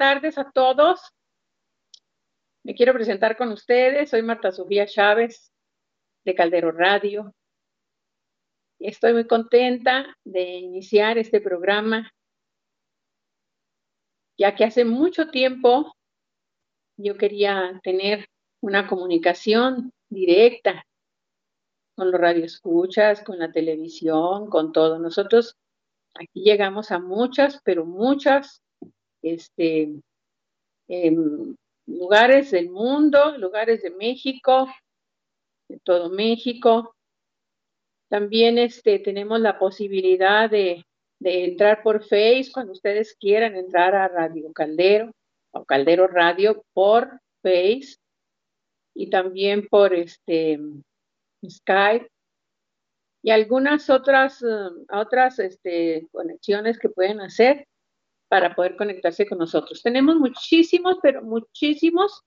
buenas tardes a todos. Me quiero presentar con ustedes. Soy Marta Sofía Chávez de Caldero Radio. Estoy muy contenta de iniciar este programa, ya que hace mucho tiempo yo quería tener una comunicación directa con los radioescuchas, con la televisión, con todo. Nosotros aquí llegamos a muchas, pero muchas este, em, lugares del mundo, lugares de México, de todo México. También este, tenemos la posibilidad de, de entrar por Face cuando ustedes quieran entrar a Radio Caldero o Caldero Radio por Face y también por este Skype y algunas otras, um, otras este, conexiones que pueden hacer para poder conectarse con nosotros. Tenemos muchísimos, pero muchísimos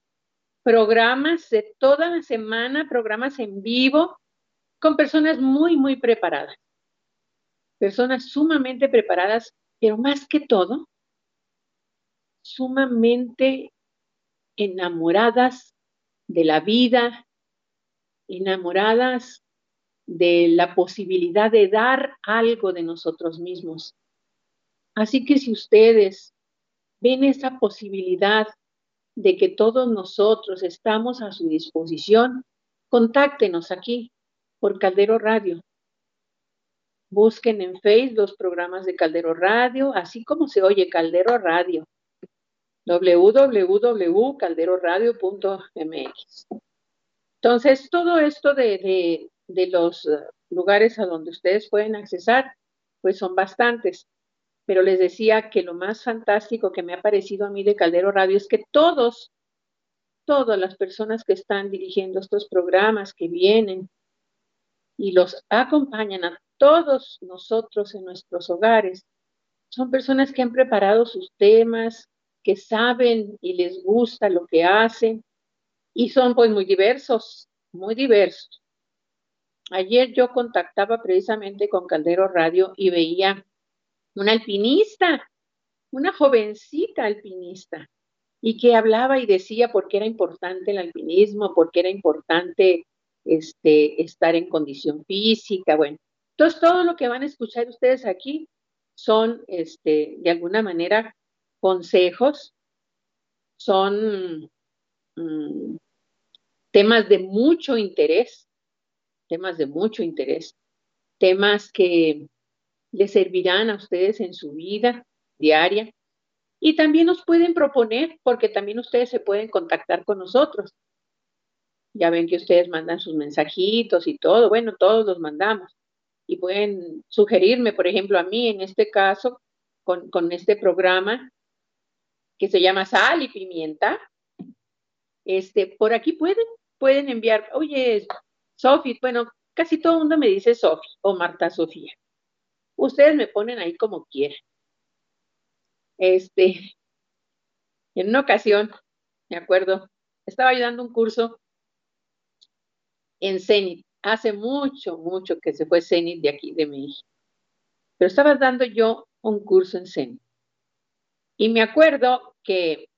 programas de toda la semana, programas en vivo, con personas muy, muy preparadas. Personas sumamente preparadas, pero más que todo, sumamente enamoradas de la vida, enamoradas de la posibilidad de dar algo de nosotros mismos. Así que si ustedes ven esa posibilidad de que todos nosotros estamos a su disposición, contáctenos aquí por Caldero Radio. Busquen en Facebook los programas de Caldero Radio, así como se oye Caldero Radio www.calderoradio.mx. Entonces, todo esto de, los eh, lugares a donde ustedes pueden accesar, pues son bastantes. Pero les decía que lo más fantástico que me ha parecido a mí de Caldero Radio es que todos, todas las personas que están dirigiendo estos programas, que vienen y los acompañan a todos nosotros en nuestros hogares, son personas que han preparado sus temas, que saben y les gusta lo que hacen y son pues muy diversos, muy diversos. Ayer yo contactaba precisamente con Caldero Radio y veía una alpinista, una jovencita alpinista, y que hablaba y decía por qué era importante el alpinismo, por qué era importante este, estar en condición física, bueno. Entonces, todo lo que van a escuchar ustedes aquí son, este, de alguna manera, consejos, son mm, temas de mucho interés, temas de mucho interés, temas que les servirán a ustedes en su vida diaria y también nos pueden proponer, porque también ustedes se pueden contactar con nosotros. Ya ven que ustedes mandan sus mensajitos y todo, bueno, todos los mandamos. Y pueden sugerirme, por ejemplo, a mí en este caso, con, con este programa, que se llama sal y pimienta. Este, por aquí pueden, pueden enviar, oye, Sofi, bueno, casi todo el mundo me dice Sofi o Marta Sofía. Ustedes me ponen ahí como quieran. Este, en una ocasión, me acuerdo, estaba ayudando un curso en Zenit. Hace mucho, mucho que se fue Zenit de aquí, de México. Pero estaba dando yo un curso en Zenit. Y me acuerdo que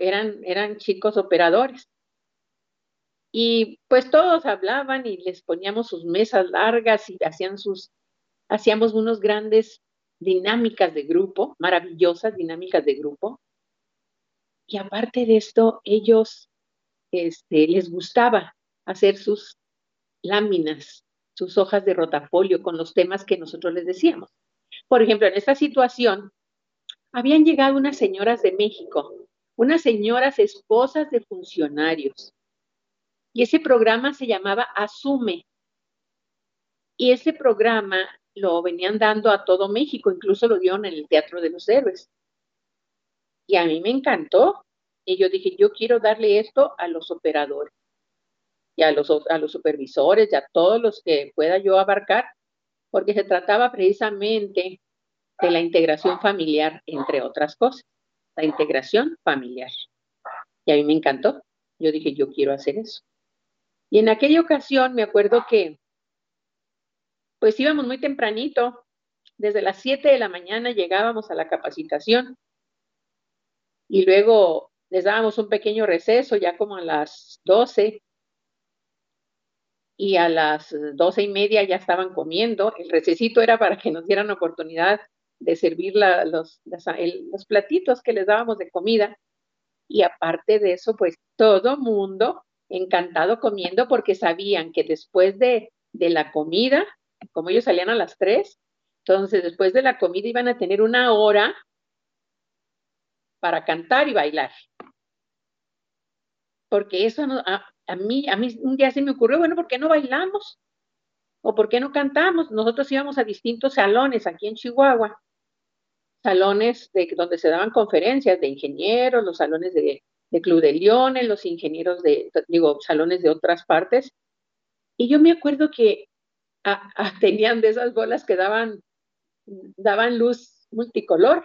eran, eran chicos operadores. Y pues todos hablaban y les poníamos sus mesas largas y hacían sus, hacíamos unos grandes dinámicas de grupo, maravillosas dinámicas de grupo. Y aparte de esto, ellos este, les gustaba hacer sus láminas, sus hojas de rotafolio con los temas que nosotros les decíamos. Por ejemplo, en esta situación, habían llegado unas señoras de México, unas señoras esposas de funcionarios. Y ese programa se llamaba Asume. Y ese programa lo venían dando a todo México, incluso lo dieron en el Teatro de los Héroes. Y a mí me encantó. Y yo dije, yo quiero darle esto a los operadores y a los, a los supervisores y a todos los que pueda yo abarcar, porque se trataba precisamente de la integración familiar, entre otras cosas. La integración familiar. Y a mí me encantó. Yo dije, yo quiero hacer eso. Y en aquella ocasión me acuerdo que, pues íbamos muy tempranito, desde las 7 de la mañana llegábamos a la capacitación y luego les dábamos un pequeño receso ya como a las 12 y a las doce y media ya estaban comiendo. El recesito era para que nos dieran oportunidad de servir los, los platitos que les dábamos de comida. Y aparte de eso, pues todo mundo encantado comiendo porque sabían que después de, de la comida, como ellos salían a las tres, entonces después de la comida iban a tener una hora para cantar y bailar. Porque eso a, a, mí, a mí un día se me ocurrió, bueno, ¿por qué no bailamos? ¿O por qué no cantamos? Nosotros íbamos a distintos salones aquí en Chihuahua, salones de, donde se daban conferencias de ingenieros, los salones de, de Club de Leones, los ingenieros de, digo, salones de otras partes. Y yo me acuerdo que tenían de esas bolas que daban, daban luz multicolor.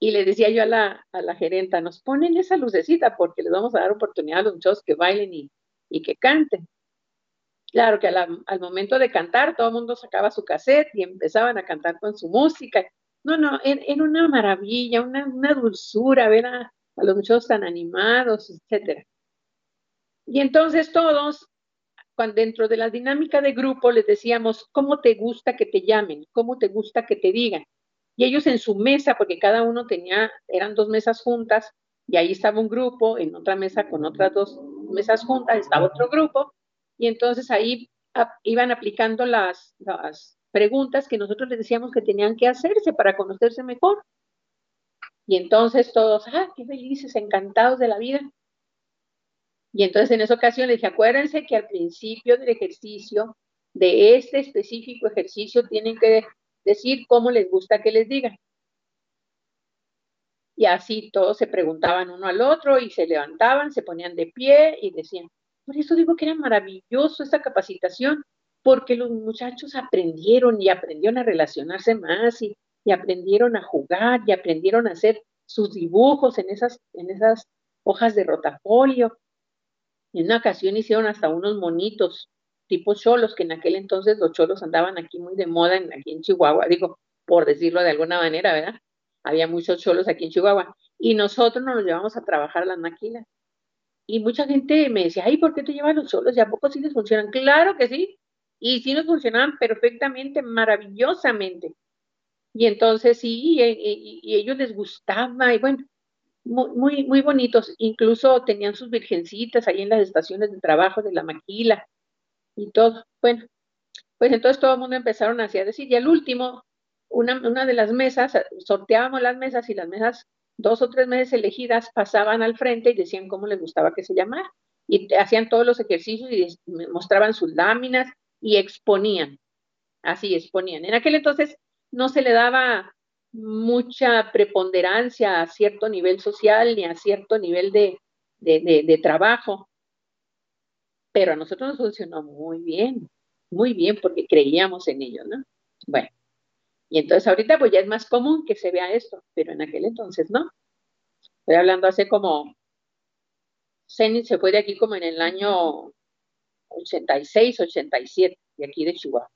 Y le decía yo a la, a la gerenta, nos ponen esa lucecita porque les vamos a dar oportunidad a los muchachos que bailen y, y que canten. Claro que al momento de cantar, todo el mundo sacaba su cassette y empezaban a cantar con su música. No, no, era, una maravilla, una, una dulzura ver a, a los muchachos tan animados, etcétera. Y entonces todos, cuando dentro de la dinámica de grupo, les decíamos, ¿cómo te gusta que te llamen? ¿Cómo te gusta que te digan? Y ellos en su mesa, porque cada uno tenía, eran dos mesas juntas, y ahí estaba un grupo, en otra mesa con otras dos mesas juntas estaba otro grupo, y entonces ahí iban aplicando las, las preguntas que nosotros les decíamos que tenían que hacerse para conocerse mejor. Y entonces todos, ah, qué felices, encantados de la vida. Y entonces en esa ocasión les dije, acuérdense que al principio del ejercicio, de este específico ejercicio, tienen que decir cómo les gusta que les digan. Y así todos se preguntaban uno al otro y se levantaban, se ponían de pie y decían, por eso digo que era maravilloso esta capacitación, porque los muchachos aprendieron y aprendieron a relacionarse más y, aprendieron a jugar y aprendieron a hacer sus dibujos en esas, en esas hojas de rotafolio. En una ocasión hicieron hasta unos monitos tipo cholos, que en aquel entonces los cholos andaban aquí muy de moda, en, aquí en Chihuahua, digo, por decirlo de alguna manera, ¿verdad? Había muchos cholos aquí en Chihuahua. Y nosotros nos los llevamos a trabajar las máquinas. Y mucha gente me decía, ay, ¿por qué te llevan los cholos? ¿Y a poco sí les funcionan? Claro que sí. Y sí nos funcionaban perfectamente, maravillosamente. Y entonces sí, y, ellos les gustaba, y bueno, muy, muy bonitos. Incluso tenían sus virgencitas ahí en las estaciones de trabajo de la maquila y todo. Bueno, pues entonces todo el mundo empezaron así a decir, y al último, una, una de las mesas, sorteábamos las mesas y las mesas, dos o tres mesas elegidas, pasaban al frente y decían cómo les gustaba que se llamara. Y hacían todos los ejercicios y mostraban sus láminas y exponían. Así exponían. En aquel entonces no se le daba mucha preponderancia a cierto nivel social ni a cierto nivel de, de, trabajo, pero a nosotros nos funcionó muy bien, muy bien, porque creíamos en ello, ¿no? Bueno, y entonces ahorita pues ya es más común que se vea esto, pero en aquel entonces no. Estoy hablando hace como, se fue de aquí como en el año 86, 87, de aquí de Chihuahua.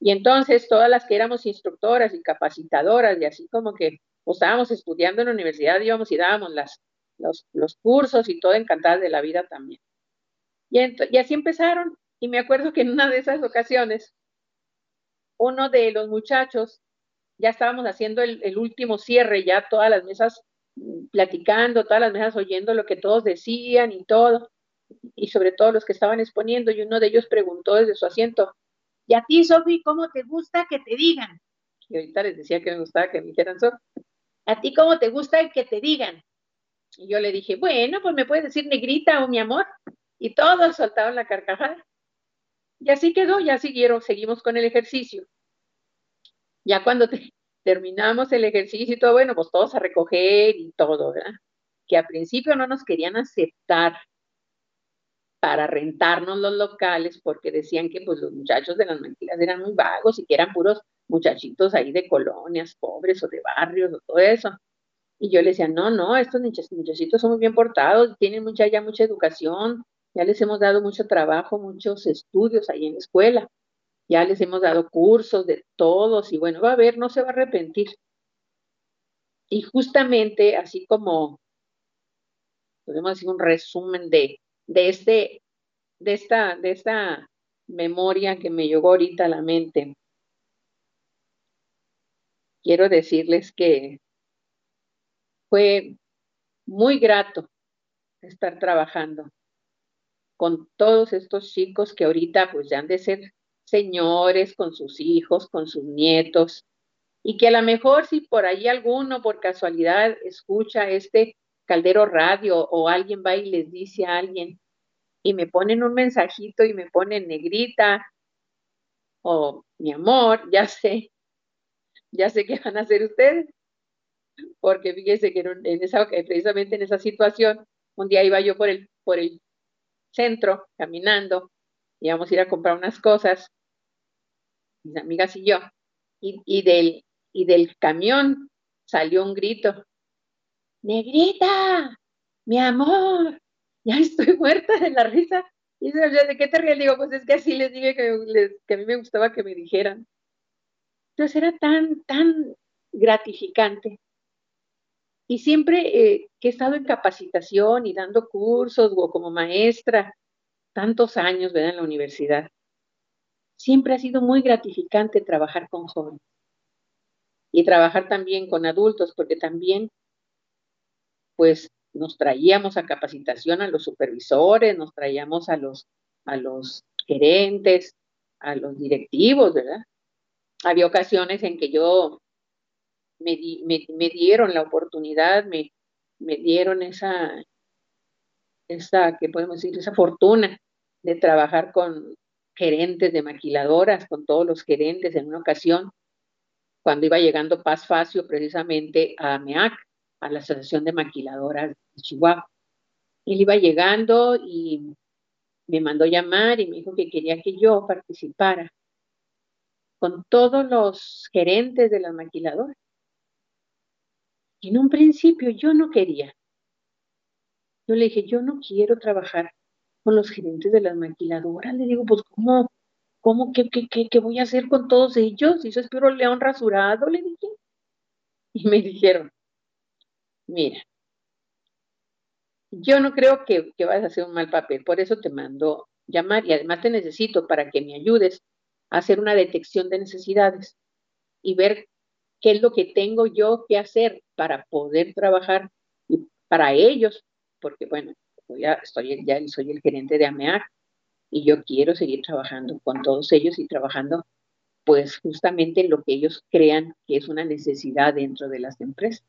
Y entonces todas las que éramos instructoras y capacitadoras y así como que pues, estábamos estudiando en la universidad, íbamos y dábamos los, los cursos y todo encantadas de la vida también. Y, así empezaron. Y me acuerdo que en una de esas ocasiones, uno de los muchachos, ya estábamos haciendo el, el último cierre, ya todas las mesas mm, platicando, todas las mesas oyendo lo que todos decían y todo, y sobre todo los que estaban exponiendo, y uno de ellos preguntó desde su asiento, y a ti, Sofi, ¿cómo te gusta que te digan? Y ahorita les decía que me gustaba que me dijeran Sofi. ¿A ti cómo te gusta que te digan? Y yo le dije, bueno, pues me puedes decir negrita o mi amor. Y todos soltaron la carcajada. Y así quedó, ya siguieron, seguimos con el ejercicio. Ya cuando terminamos el ejercicio y todo, bueno, pues todos a recoger y todo, ¿verdad? Que al principio no nos querían aceptar para rentarnos los locales porque decían que pues los muchachos de las mentiras eran muy vagos y que eran puros muchachitos ahí de colonias pobres o de barrios o todo eso. Y yo le decía, no, no, estos muchachitos son muy bien portados, tienen mucha, ya mucha educación, ya les hemos dado mucho trabajo, muchos estudios ahí en la escuela, ya les hemos dado cursos de todos y bueno, va a ver, no se va a arrepentir. y justamente así como podemos decir un resumen de, de este, de esta, de esta memoria que me llegó ahorita a la mente. Quiero decirles que fue muy grato estar trabajando con todos estos chicos que ahorita pues ya han de ser señores con sus hijos, con sus nietos, y que a lo mejor si por ahí alguno por casualidad escucha este caldero radio o alguien va y les dice a alguien y me ponen un mensajito y me ponen negrita o mi amor, ya sé, ya sé qué van a hacer ustedes. Porque fíjese que en esa, precisamente en esa situación, un día iba yo por el, por el centro caminando, íbamos a ir a comprar unas cosas, mis amigas y yo, y, del, y del camión salió un grito, negrita, mi amor, ya estoy muerta de la risa. Y dice, ¿de qué te ríes? Digo, pues es que así les dije que, que a mí me gustaba que me dijeran. Entonces era tan, tan gratificante. Y siempre eh, que he estado en capacitación y dando cursos o como maestra, tantos años, ¿verdad? En la universidad, siempre ha sido muy gratificante trabajar con jóvenes y trabajar también con adultos, porque también, pues, nos traíamos a capacitación a los supervisores, nos traíamos a los, a los gerentes, a los directivos, ¿verdad? Había ocasiones en que yo me, me, dieron la oportunidad, me, me dieron esa, esa, ¿qué podemos decir? Esa fortuna de trabajar con gerentes de maquiladoras, con todos los gerentes en una ocasión, cuando iba llegando Paz Facio precisamente a MEAC, a la Asociación de Maquiladoras de Chihuahua. Él iba llegando y me mandó llamar y me dijo que quería que yo participara con todos los gerentes de las maquiladoras. Y en un principio yo no quería. Yo le dije, yo no quiero trabajar con los gerentes de las maquiladoras. Le digo, pues, ¿cómo? ¿Cómo? ¿Qué, qué, qué, qué voy a hacer con todos ellos? Y yo espero león rasurado, le dije. Y me dijeron, mira, yo no creo que, que vayas a hacer un mal papel, por eso te mando llamar y además te necesito para que me ayudes a hacer una detección de necesidades y ver qué es lo que tengo yo que hacer para poder trabajar y para ellos, porque bueno, ya estoy ya soy el gerente de AMEAC y yo quiero seguir trabajando con todos ellos y trabajando pues justamente en lo que ellos crean que es una necesidad dentro de las empresas.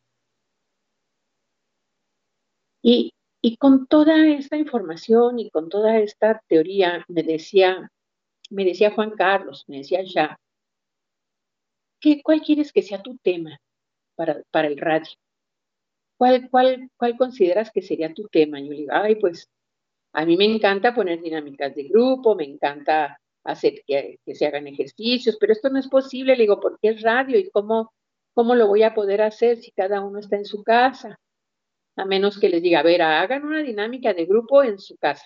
Y, y con toda esta información y con toda esta teoría, me decía, me decía Juan Carlos, me decía ya, ¿qué, ¿cuál quieres que sea tu tema para, para el radio? ¿Cuál, cuál, ¿Cuál consideras que sería tu tema? Y yo le digo, ay, pues a mí me encanta poner dinámicas de grupo, me encanta hacer que, que, se hagan ejercicios, pero esto no es posible, le digo, porque es radio y cómo, cómo lo voy a poder hacer si cada uno está en su casa a menos que les diga, a ver, hagan una dinámica de grupo en su casa.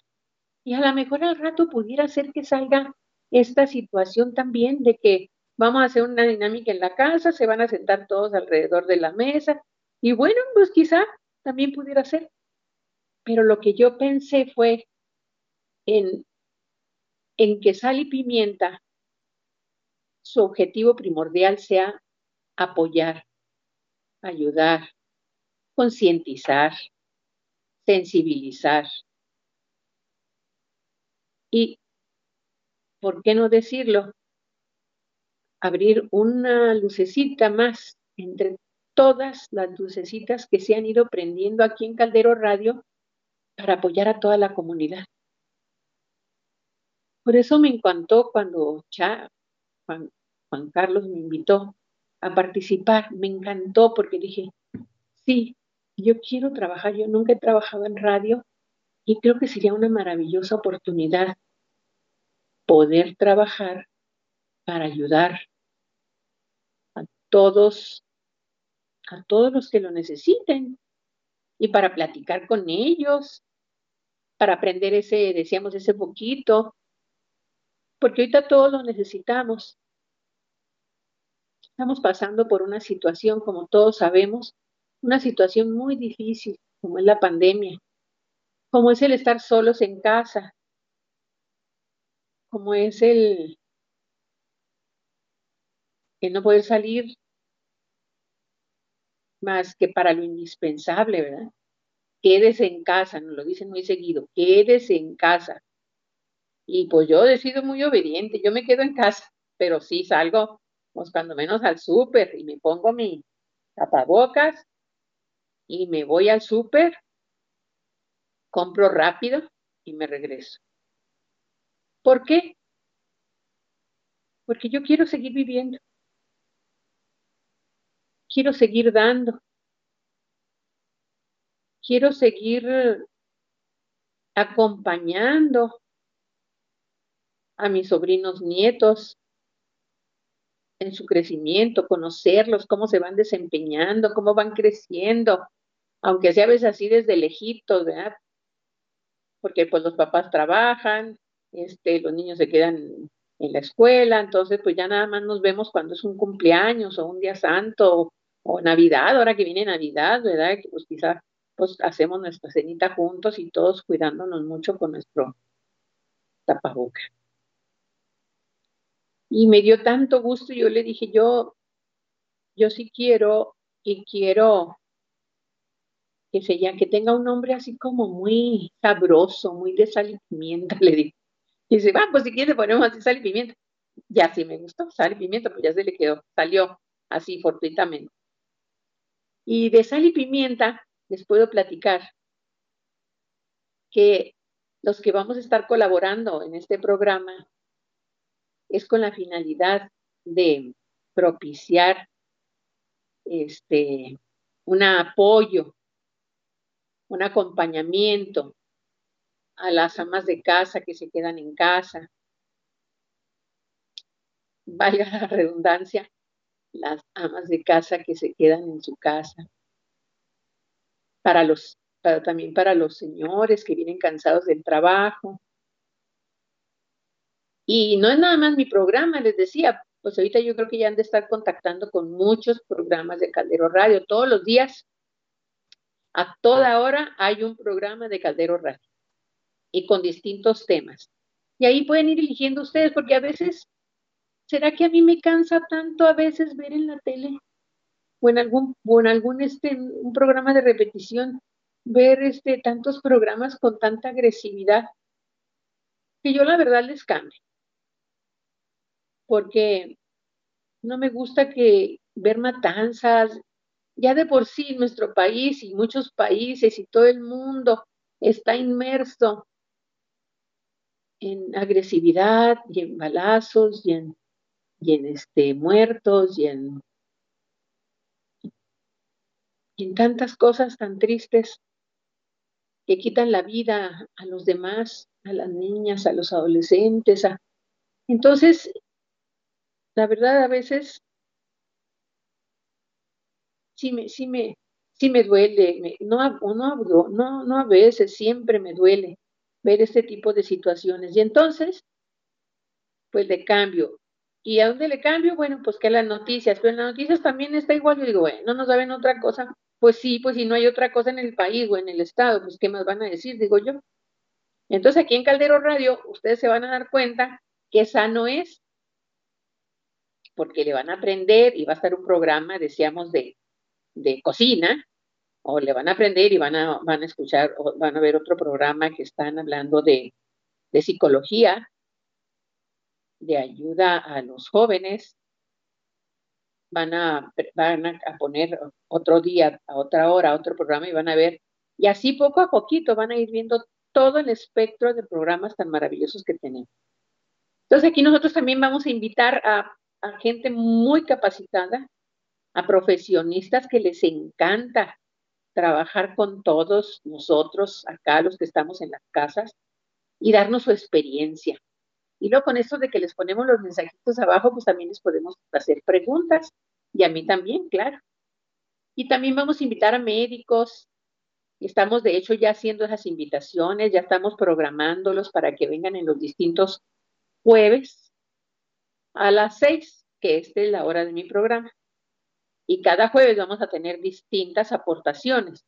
Y a lo mejor al rato pudiera ser que salga esta situación también de que vamos a hacer una dinámica en la casa, se van a sentar todos alrededor de la mesa, y bueno, pues quizá también pudiera ser. Pero lo que yo pensé fue en, en que sal y pimienta, su objetivo primordial sea apoyar, ayudar, concientizar, sensibilizar. Y, ¿por qué no decirlo? Abrir una lucecita más entre todas las lucecitas que se han ido prendiendo aquí en Caldero Radio para apoyar a toda la comunidad. Por eso me encantó cuando Cha, Juan, Juan Carlos me invitó a participar. Me encantó porque dije, sí, yo quiero trabajar, yo nunca he trabajado en radio y creo que sería una maravillosa oportunidad poder trabajar para ayudar a todos, a todos los que lo necesiten y para platicar con ellos, para aprender ese, decíamos, ese poquito, porque ahorita todos lo necesitamos. Estamos pasando por una situación, como todos sabemos, una situación muy difícil, como es la pandemia, como es el estar solos en casa, como es el, no poder salir más que para lo indispensable, ¿verdad? Quédese en casa, nos lo dicen muy seguido, quédese en casa. Y pues yo he sido muy obediente, yo me quedo en casa, pero sí salgo, pues cuando menos al súper y me pongo mi tapabocas y me voy al súper, compro rápido y me regreso. ¿Por qué? Porque yo quiero seguir viviendo. Quiero seguir dando. Quiero seguir acompañando a mis sobrinos nietos en su crecimiento, conocerlos, cómo se van desempeñando, cómo van creciendo, aunque sea a veces así desde lejitos, ¿verdad? Porque pues los papás trabajan, este, los niños se quedan en la escuela, entonces pues ya nada más nos vemos cuando es un cumpleaños o un día santo o, Navidad, ahora que viene Navidad, ¿verdad? Que pues quizá pues hacemos nuestra cenita juntos y todos cuidándonos mucho con nuestro tapaboca. Y me dio tanto gusto, yo le dije, yo, yo sí quiero y quiero que, sea, que tenga un nombre así como muy sabroso, muy de sal y pimienta, le dije. Y dice, va, pues si quieres ponemos así sal y pimienta. Ya sí me gustó, sal y pimienta, pues ya se le quedó, salió así fortuitamente. Y de sal y pimienta les puedo platicar que los que vamos a estar colaborando en este programa es con la finalidad de propiciar este, un apoyo, un acompañamiento a las amas de casa que se quedan en casa. Vaya la redundancia, las amas de casa que se quedan en su casa. Para los, también para los señores que vienen cansados del trabajo, y no es nada más mi programa, les decía, pues ahorita yo creo que ya han de estar contactando con muchos programas de Caldero Radio. Todos los días, a toda hora, hay un programa de Caldero Radio y con distintos temas. Y ahí pueden ir eligiendo ustedes, porque a veces, ¿será que a mí me cansa tanto a veces ver en la tele o en algún, o en algún este, un programa de repetición, ver este, tantos programas con tanta agresividad? Que yo la verdad les cambio porque no me gusta que ver matanzas, ya de por sí nuestro país y muchos países y todo el mundo está inmerso en agresividad y en balazos y en, y en este, muertos y en, y en tantas cosas tan tristes que quitan la vida a los demás, a las niñas, a los adolescentes. A... Entonces, la verdad a veces sí me, sí me, sí me duele, no, no, no, a veces, siempre me duele ver este tipo de situaciones. Y entonces, pues le cambio. ¿Y a dónde le cambio? Bueno, pues que las noticias, pero en las noticias también está igual. Yo digo, bueno, no nos saben otra cosa. Pues sí, pues si no hay otra cosa en el país o en el estado, pues ¿qué más van a decir? Digo yo. Entonces aquí en Caldero Radio, ustedes se van a dar cuenta que esa no es porque le van a aprender y va a estar un programa, decíamos, de, de cocina, o le van a aprender y van a, van a escuchar, o van a ver otro programa que están hablando de, de psicología, de ayuda a los jóvenes, van a, van a poner otro día, a otra hora, otro programa y van a ver, y así poco a poquito van a ir viendo todo el espectro de programas tan maravillosos que tenemos. Entonces aquí nosotros también vamos a invitar a a gente muy capacitada, a profesionistas que les encanta trabajar con todos nosotros, acá los que estamos en las casas, y darnos su experiencia. Y luego con esto de que les ponemos los mensajitos abajo, pues también les podemos hacer preguntas, y a mí también, claro. Y también vamos a invitar a médicos, estamos de hecho ya haciendo esas invitaciones, ya estamos programándolos para que vengan en los distintos jueves a las seis, que esta es la hora de mi programa. Y cada jueves vamos a tener distintas aportaciones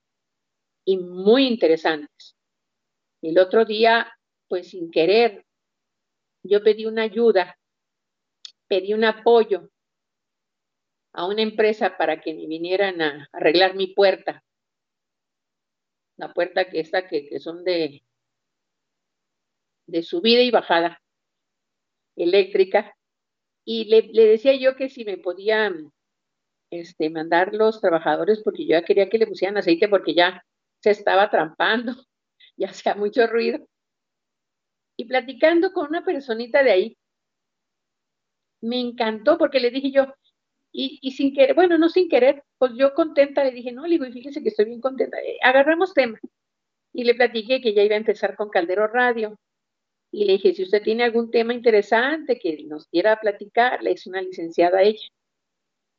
y muy interesantes. El otro día, pues sin querer, yo pedí una ayuda, pedí un apoyo a una empresa para que me vinieran a arreglar mi puerta. La puerta que está, que, que son de, de subida y bajada eléctrica. Y le, decía yo que si me podían este, mandar los trabajadores, porque yo ya quería que le pusieran aceite porque ya se estaba trampando, ya hacía mucho ruido. Y platicando con una personita de ahí, me encantó porque le dije yo, y, y, sin querer, bueno, no sin querer, pues yo contenta le dije, no, le digo, y fíjese que estoy bien contenta, eh, agarramos tema. Y le platiqué que ya iba a empezar con Caldero Radio. Y le dije, si usted tiene algún tema interesante que nos quiera platicar, le hice una licenciada a ella.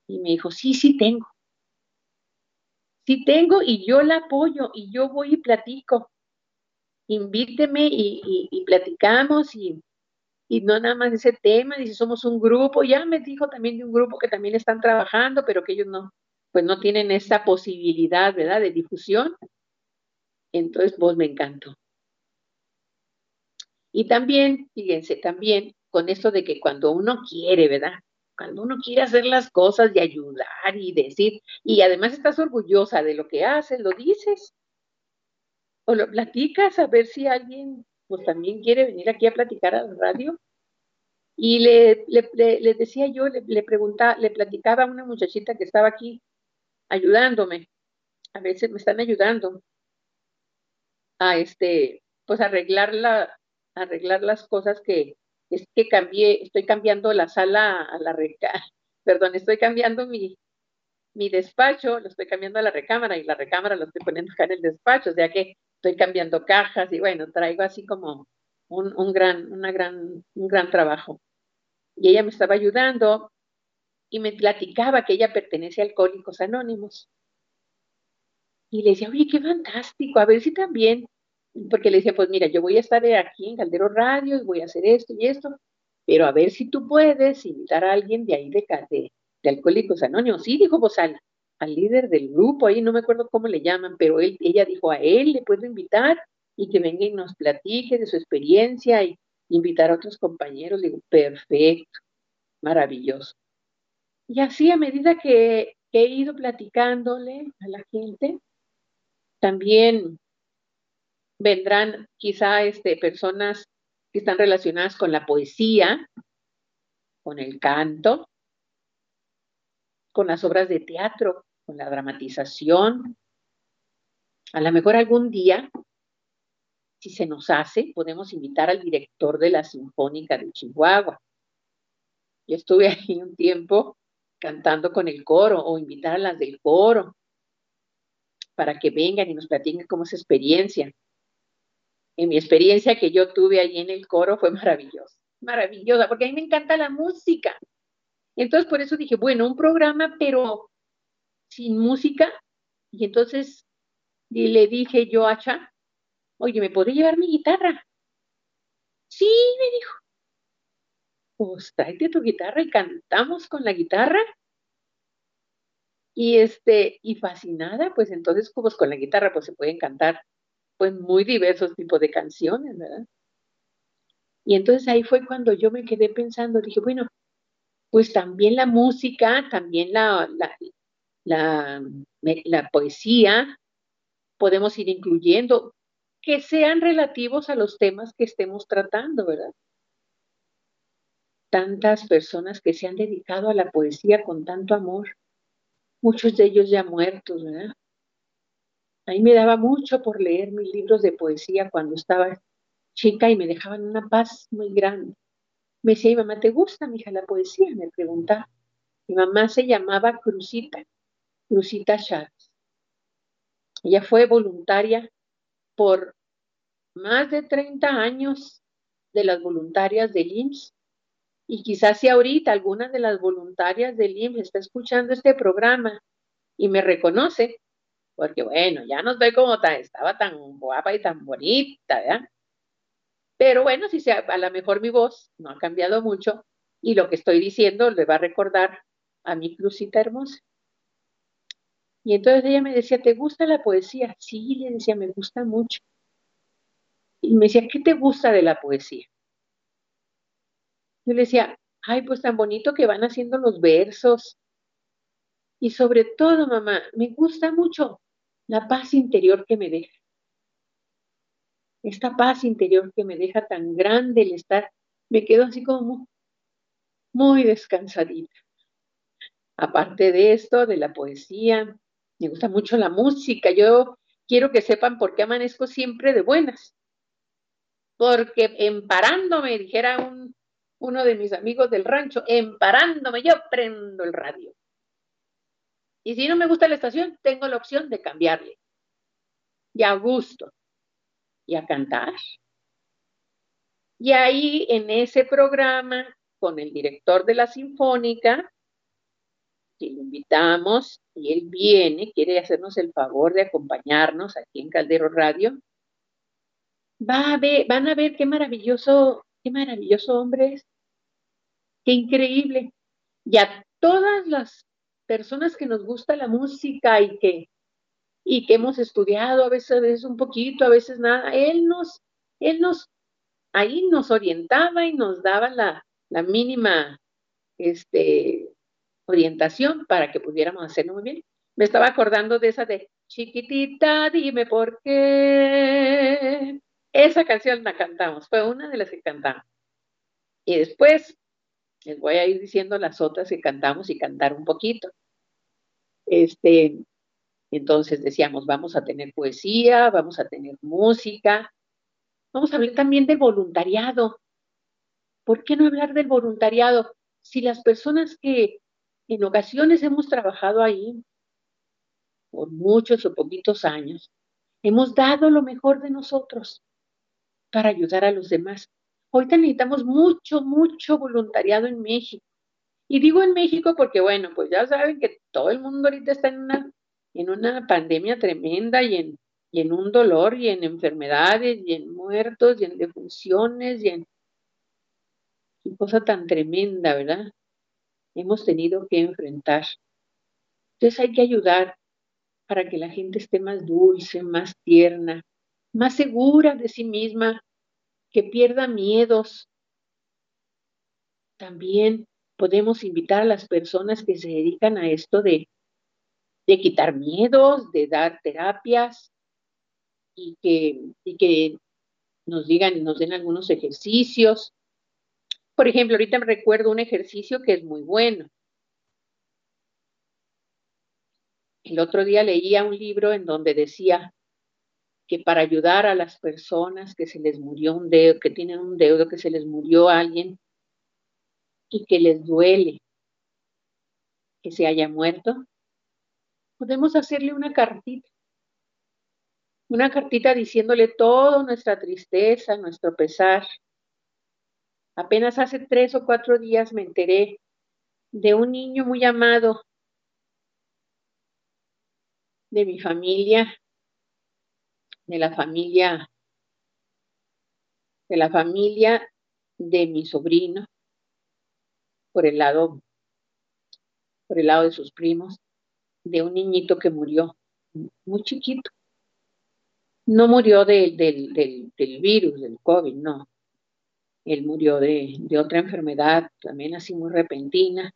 Y me dijo, sí, sí tengo. Sí tengo y yo la apoyo y yo voy y platico. Invíteme y, platicamos y, y no nada más ese tema, dice, somos un grupo, ya me dijo también de un grupo que también están trabajando, pero que ellos no, pues no tienen esa posibilidad, ¿verdad?, de difusión. Entonces, vos me encantó. Y también, fíjense, también con esto de que cuando uno quiere, ¿verdad? Cuando uno quiere hacer las cosas y ayudar y decir, y además estás orgullosa de lo que haces, lo dices, o lo platicas a ver si alguien pues también quiere venir aquí a platicar a la radio. Y le, le, le, decía yo, le, le, preguntaba, le platicaba a una muchachita que estaba aquí ayudándome. A veces me están ayudando a este, pues arreglar la, arreglar las cosas que es que cambié, estoy cambiando la sala a la recámara, perdón, estoy cambiando mi, mi despacho, lo estoy cambiando a la recámara y la recámara lo estoy poniendo acá en el despacho, o sea que estoy cambiando cajas y bueno, traigo así como un, un gran, gran, un gran trabajo. Y ella me estaba ayudando y me platicaba que ella pertenece a Alcohólicos Anónimos. Y le decía, oye, qué fantástico, a ver si también porque le decía, pues mira, yo voy a estar aquí en Caldero Radio y voy a hacer esto y esto, pero a ver si tú puedes invitar a alguien de ahí de, de, de Alcohólicos Anónimos. Sí, dijo Bozal, pues, al líder del grupo, ahí no me acuerdo cómo le llaman, pero él, ella dijo, a él le puedo invitar y que venga y nos platique de su experiencia y invitar a otros compañeros. Le digo, perfecto, maravilloso. Y así a medida que, que he ido platicándole a la gente, también vendrán quizá este, personas que están relacionadas con la poesía, con el canto, con las obras de teatro, con la dramatización. A lo mejor algún día, si se nos hace, podemos invitar al director de la Sinfónica de Chihuahua. Yo estuve ahí un tiempo cantando con el coro o invitar a las del coro para que vengan y nos platiquen cómo es experiencia en mi experiencia que yo tuve allí en el coro fue maravillosa, maravillosa, porque a mí me encanta la música. Entonces por eso dije, bueno, un programa, pero sin música. Y entonces y le dije yo a Cha, oye, ¿me podría llevar mi guitarra? Sí, me dijo. Pues tráete tu guitarra y cantamos con la guitarra. Y este, y fascinada, pues entonces, pues con la guitarra, pues se pueden cantar pues muy diversos tipos de canciones, ¿verdad? Y entonces ahí fue cuando yo me quedé pensando, dije, bueno, pues también la música, también la, la, la, la poesía, podemos ir incluyendo, que sean relativos a los temas que estemos tratando, ¿verdad? Tantas personas que se han dedicado a la poesía con tanto amor, muchos de ellos ya muertos, ¿verdad? A mí me daba mucho por leer mis libros de poesía cuando estaba chica y me dejaban una paz muy grande. Me decía, mamá, ¿te gusta, mija, la poesía? Me preguntaba. Mi mamá se llamaba Cruzita, Cruzita Chávez. Ella fue voluntaria por más de 30 años de las voluntarias del IMSS. Y quizás si ahorita alguna de las voluntarias del IMSS está escuchando este programa y me reconoce, porque bueno, ya no estoy como tan, estaba tan guapa y tan bonita, ¿verdad? Pero bueno, si sea, a lo mejor mi voz no ha cambiado mucho y lo que estoy diciendo le va a recordar a mi crucita hermosa. Y entonces ella me decía, ¿te gusta la poesía? Sí, le decía, me gusta mucho. Y me decía, ¿qué te gusta de la poesía? Yo le decía, ay, pues tan bonito que van haciendo los versos. Y sobre todo, mamá, me gusta mucho la paz interior que me deja. Esta paz interior que me deja tan grande el estar, me quedo así como muy descansadita. Aparte de esto, de la poesía, me gusta mucho la música. Yo quiero que sepan por qué amanezco siempre de buenas. Porque emparándome, dijera un, uno de mis amigos del rancho, emparándome, yo prendo el radio. Y si no me gusta la estación, tengo la opción de cambiarle. Y a gusto. Y a cantar. Y ahí en ese programa, con el director de la Sinfónica, que lo invitamos y él viene, quiere hacernos el favor de acompañarnos aquí en Caldero Radio. Van a ver qué maravilloso, qué maravilloso hombre es. Qué increíble. Y a todas las personas que nos gusta la música y que, y que hemos estudiado a veces, a un poquito, a veces nada, él nos, él nos, ahí nos orientaba y nos daba la, la mínima, este, orientación para que pudiéramos hacerlo muy bien. Me estaba acordando de esa de chiquitita, dime por qué. Esa canción la cantamos, fue una de las que cantamos. Y después les voy a ir diciendo las otras que cantamos y cantar un poquito. Este, entonces decíamos, vamos a tener poesía, vamos a tener música, vamos a hablar también del voluntariado. ¿Por qué no hablar del voluntariado? Si las personas que en ocasiones hemos trabajado ahí por muchos o poquitos años. Hemos dado lo mejor de nosotros para ayudar a los demás. Ahorita necesitamos mucho, mucho voluntariado en México. Y digo en México porque, bueno, pues ya saben que todo el mundo ahorita está en una, en una pandemia tremenda y en, y en un dolor y en enfermedades y en muertos y en defunciones y en... Cosa tan tremenda, ¿verdad? hemos tenido que enfrentar. Entonces hay que ayudar para que la gente esté más dulce, más tierna, más segura de sí misma, que pierda miedos. También podemos invitar a las personas que se dedican a esto de, de quitar miedos, de dar terapias y que, y que nos digan, nos den algunos ejercicios por ejemplo, ahorita me recuerdo un ejercicio que es muy bueno. El otro día leía un libro en donde decía que para ayudar a las personas que se les murió un dedo, que tienen un dedo, que se les murió alguien y que les duele que se haya muerto, podemos hacerle una cartita. Una cartita diciéndole toda nuestra tristeza, nuestro pesar, Apenas hace tres o cuatro días me enteré de un niño muy amado de mi familia, de la familia, de la familia de mi sobrino, por el lado, por el lado de sus primos, de un niñito que murió muy chiquito. No murió del, del, del virus, del COVID, no, él murió de, de otra enfermedad, también así muy repentina.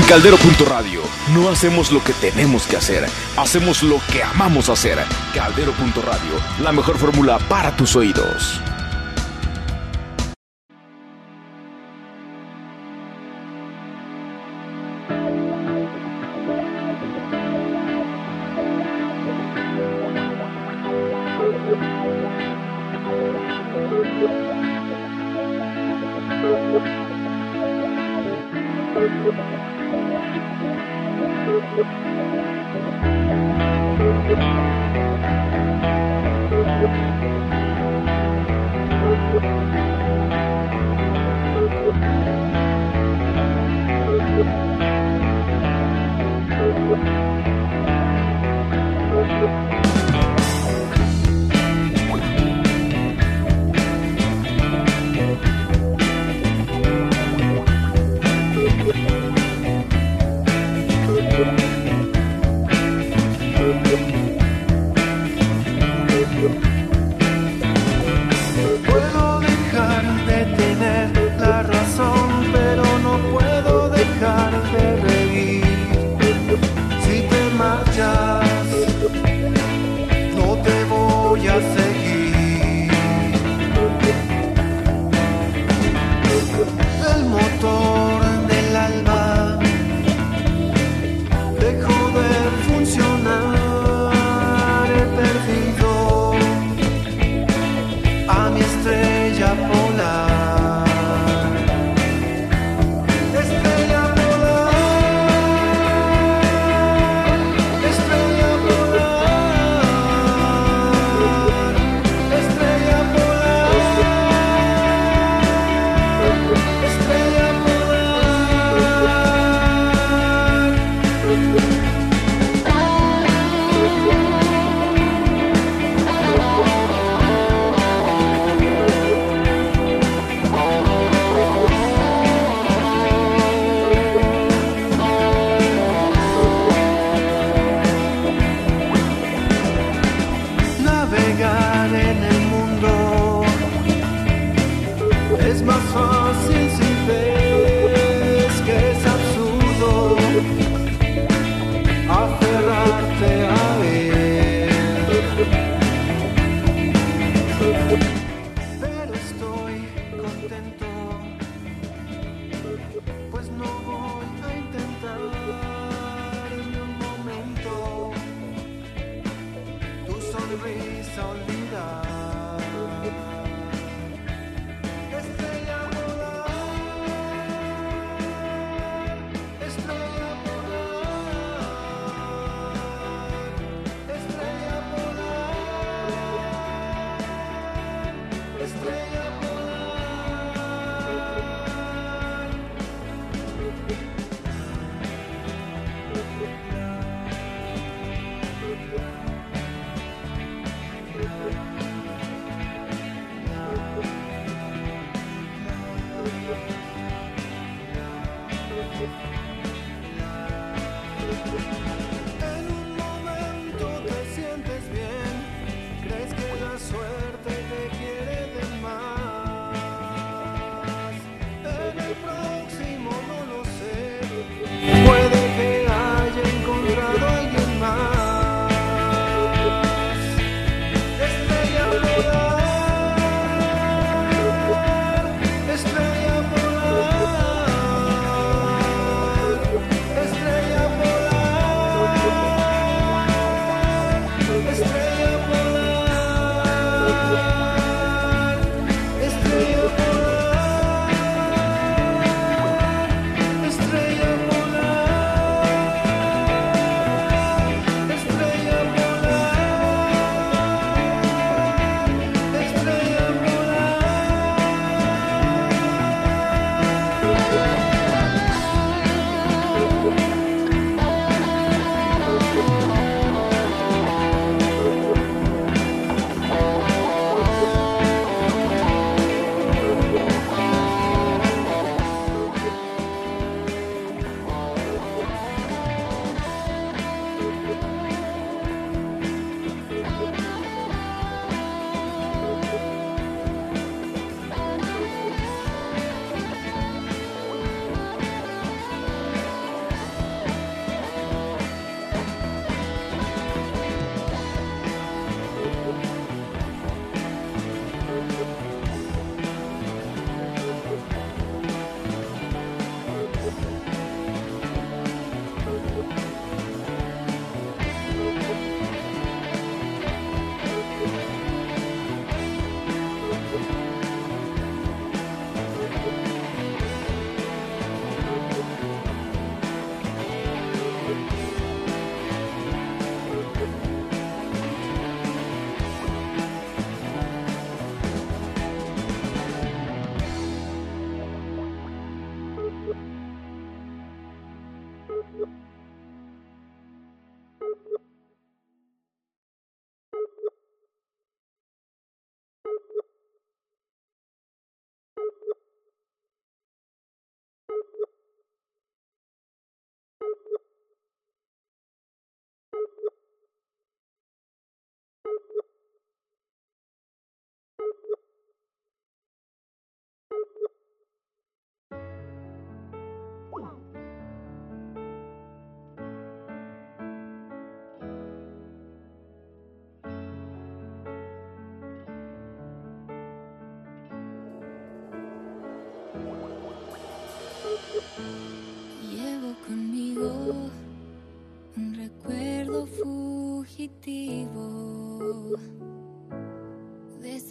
En Caldero.radio no hacemos lo que tenemos que hacer, hacemos lo que amamos hacer. Caldero.radio, la mejor fórmula para tus oídos. on.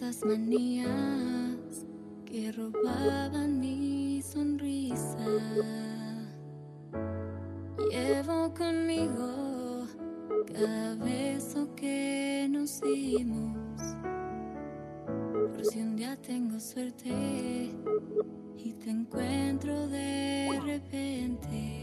esas manías que robaban mi sonrisa. Llevo conmigo cada beso que nos dimos. Por si un día tengo suerte y te encuentro de repente.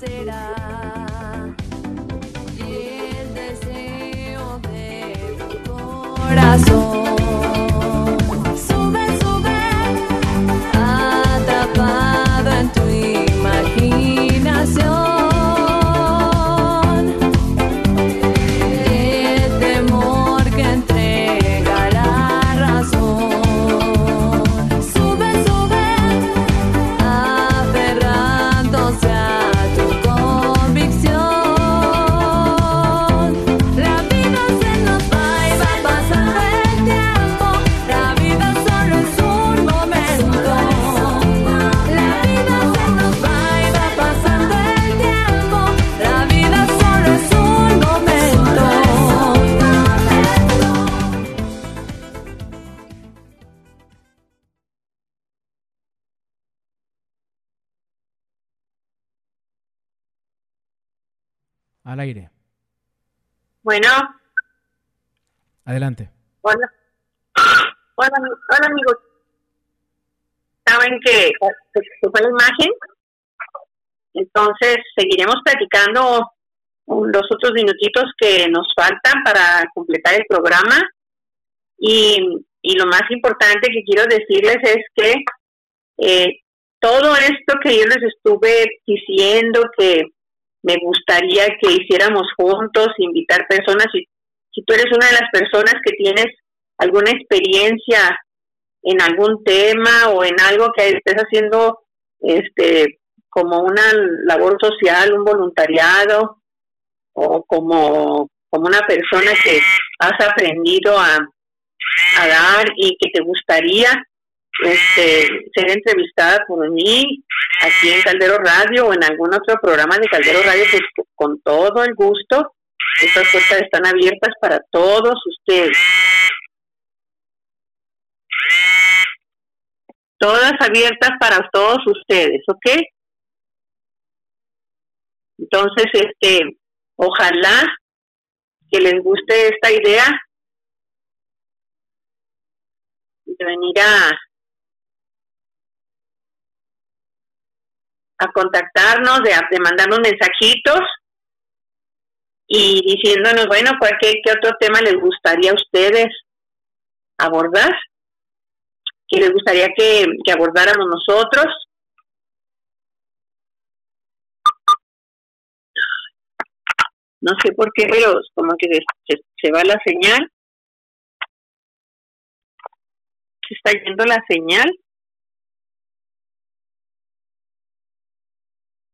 será. Y el deseo de tu corazón. Al aire. Bueno, Adelante. hola. Hola, hola amigos. Saben que se fue la imagen. Entonces seguiremos platicando los otros minutitos que nos faltan para completar el programa. Y, y lo más importante que quiero decirles es que eh, todo esto que yo les estuve diciendo que me gustaría que hiciéramos juntos, invitar personas, si, si tú eres una de las personas que tienes alguna experiencia en algún tema o en algo que estés haciendo este como una labor social, un voluntariado o como, como una persona que has aprendido a, a dar y que te gustaría este, ser entrevistada por mí aquí en Caldero Radio o en algún otro programa de Caldero Radio, pues con todo el gusto. Estas puertas están abiertas para todos ustedes. Todas abiertas para todos ustedes, ¿ok? Entonces, este, ojalá que les guste esta idea de venir a, a contactarnos, de, de mandarnos mensajitos y diciéndonos, bueno, cualquier qué otro tema les gustaría a ustedes abordar, que les gustaría que, que abordáramos nosotros. No sé por qué, pero como que se, se- se va la señal. Se está yendo la señal.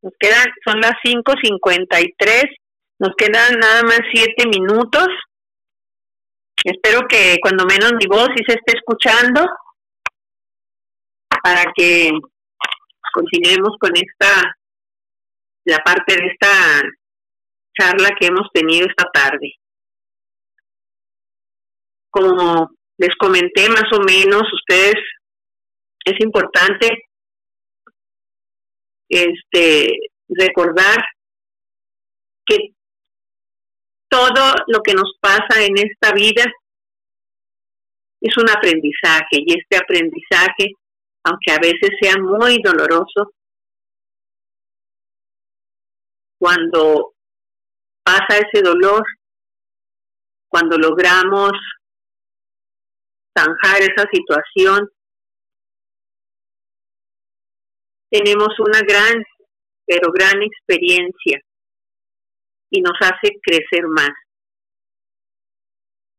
Nos quedan, son las 5.53, nos quedan nada más 7 minutos. Espero que cuando menos mi voz sí se esté escuchando para que continuemos con esta, la parte de esta charla que hemos tenido esta tarde. Como les comenté más o menos, ustedes, es importante este recordar que todo lo que nos pasa en esta vida es un aprendizaje y este aprendizaje, aunque a veces sea muy doloroso, cuando pasa ese dolor, cuando logramos zanjar esa situación, tenemos una gran, pero gran experiencia y nos hace crecer más.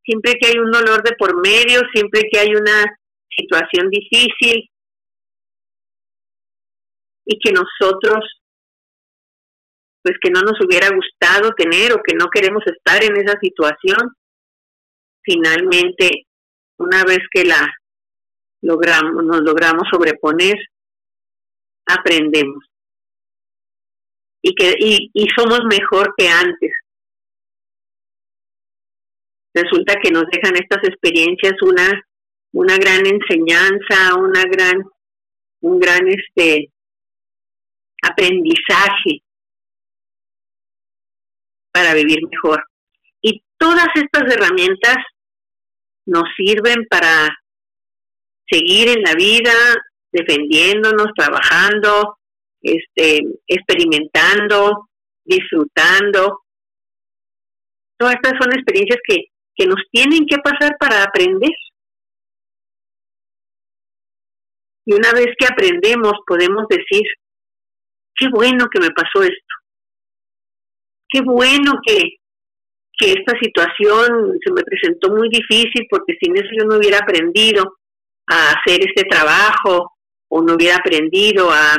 Siempre que hay un dolor de por medio, siempre que hay una situación difícil y que nosotros, pues que no nos hubiera gustado tener o que no queremos estar en esa situación, finalmente, una vez que la logramos, nos logramos sobreponer, aprendemos. Y que y, somos mejor que antes. Resulta que nos dejan estas experiencias una una gran enseñanza una gran un gran este aprendizaje para vivir mejor. Y todas estas herramientas nos sirven para seguir en la vida defendiéndonos, trabajando, este, experimentando, disfrutando. Todas estas son experiencias que, que nos tienen que pasar para aprender. Y una vez que aprendemos, podemos decir, qué bueno que me pasó esto. Qué bueno que, que esta situación se me presentó muy difícil porque sin eso yo no hubiera aprendido a hacer este trabajo o no hubiera aprendido a,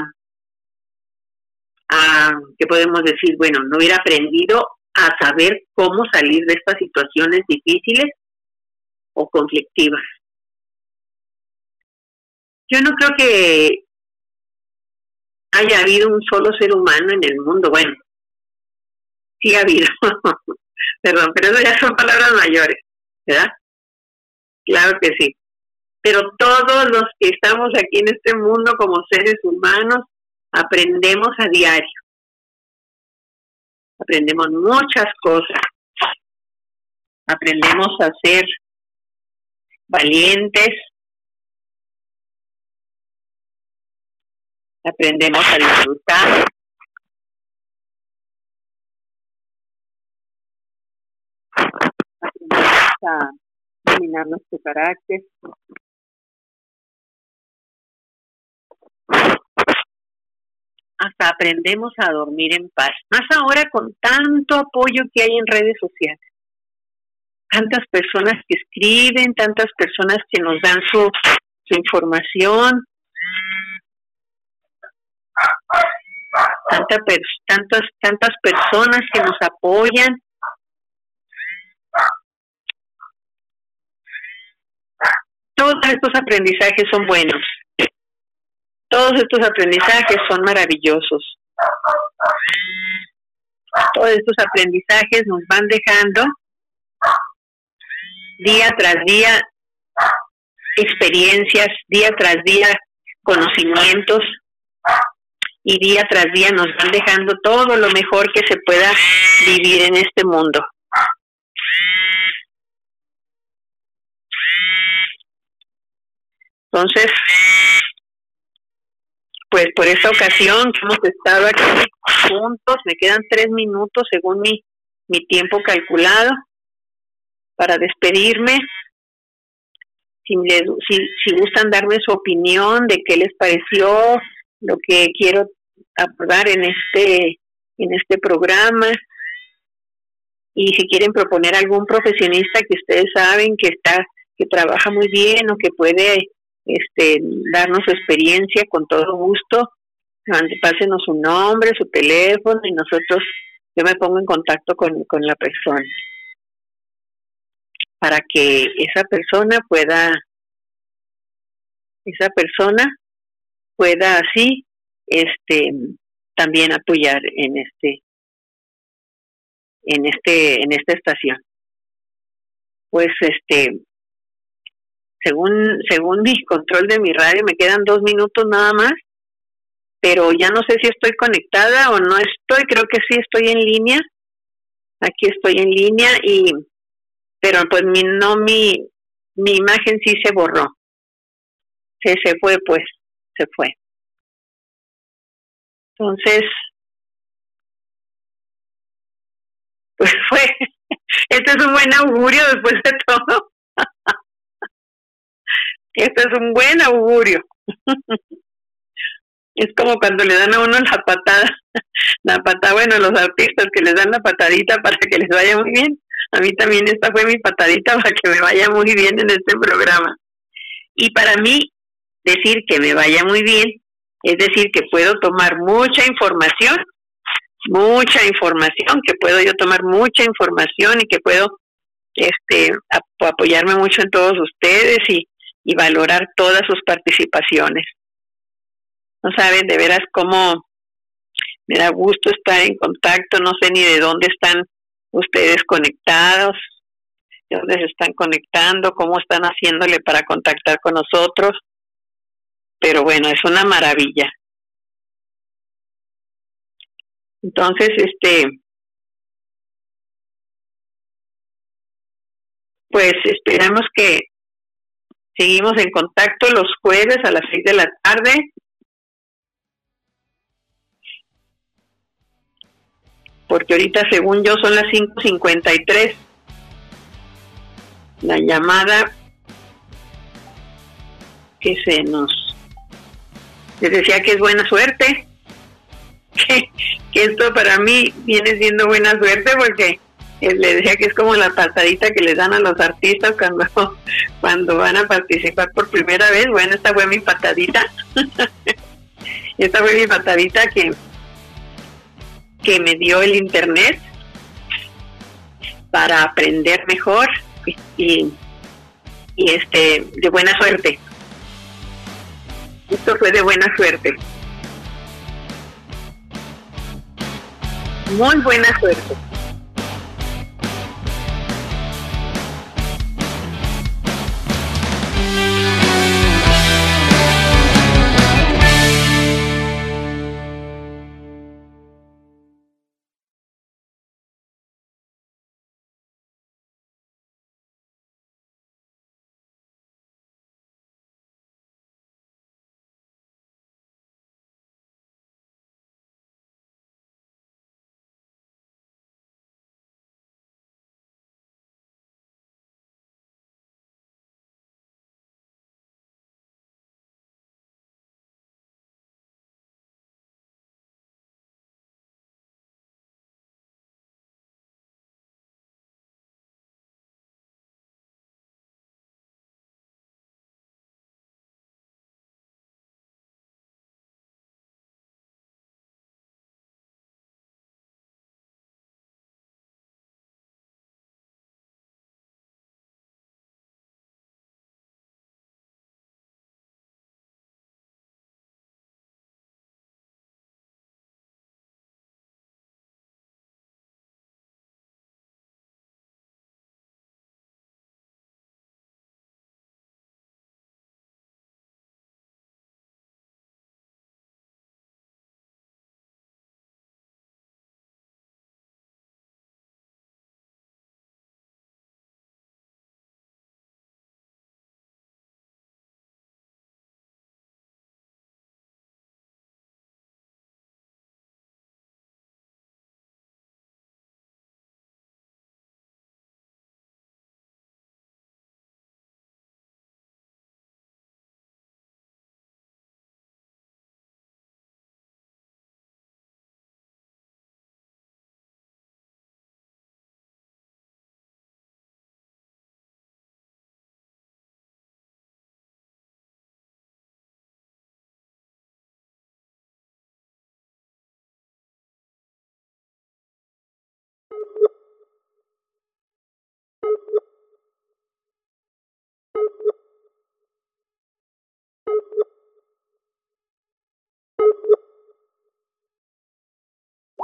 a, ¿qué podemos decir? Bueno, no hubiera aprendido a saber cómo salir de estas situaciones difíciles o conflictivas. Yo no creo que haya habido un solo ser humano en el mundo. Bueno, sí ha habido, perdón, pero eso ya son palabras mayores, ¿verdad? Claro que sí. Pero todos los que estamos aquí en este mundo como seres humanos aprendemos a diario. Aprendemos muchas cosas. Aprendemos a ser valientes. Aprendemos a disfrutar. Aprendemos a dominar nuestro carácter. Hasta aprendemos a dormir en paz. Más ahora con tanto apoyo que hay en redes sociales. Tantas personas que escriben, tantas personas que nos dan su, su información. Tanta pers- tantas, tantas personas que nos apoyan. Todos estos aprendizajes son buenos. Todos estos aprendizajes son maravillosos. Todos estos aprendizajes nos van dejando día tras día experiencias, día tras día conocimientos y día tras día nos van dejando todo lo mejor que se pueda vivir en este mundo. Entonces, pues por esta ocasión que hemos estado aquí juntos, me quedan tres minutos según mi, mi tiempo calculado para despedirme. Si, les, si, si gustan darme su opinión de qué les pareció lo que quiero abordar en este en este programa y si quieren proponer algún profesionista que ustedes saben que está que trabaja muy bien o que puede este, darnos su experiencia con todo gusto. Pásenos su nombre, su teléfono y nosotros, yo me pongo en contacto con, con la persona para que esa persona pueda, esa persona pueda así, este, también apoyar en este, en este, en esta estación. Pues este, según según mi control de mi radio me quedan dos minutos nada más pero ya no sé si estoy conectada o no estoy creo que sí estoy en línea aquí estoy en línea y pero pues mi no mi mi imagen sí se borró se se fue pues se fue. Entonces pues fue este es un buen augurio después de todo este es un buen augurio. es como cuando le dan a uno la patada, la patada, bueno, los artistas que les dan la patadita para que les vaya muy bien. A mí también esta fue mi patadita para que me vaya muy bien en este programa. Y para mí, decir que me vaya muy bien, es decir, que puedo tomar mucha información, mucha información, que puedo yo tomar mucha información y que puedo este ap- apoyarme mucho en todos ustedes y, y valorar todas sus participaciones. No saben de veras cómo me da gusto estar en contacto, no sé ni de dónde están ustedes conectados, de dónde se están conectando, cómo están haciéndole para contactar con nosotros, pero bueno, es una maravilla. Entonces, este, pues esperamos que seguimos en contacto los jueves a las seis de la tarde. Porque ahorita, según yo, son las 5.53. la llamada que se nos les decía que es buena suerte que, que esto para mí viene siendo buena suerte porque le decía que es como la patadita que les dan a los artistas cuando cuando van a participar por primera vez. Bueno esta fue mi patadita. Esta fue mi patadita que que me dio el internet para aprender mejor y, y este de buena suerte. Esto fue de buena suerte. Muy buena suerte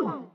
Woo!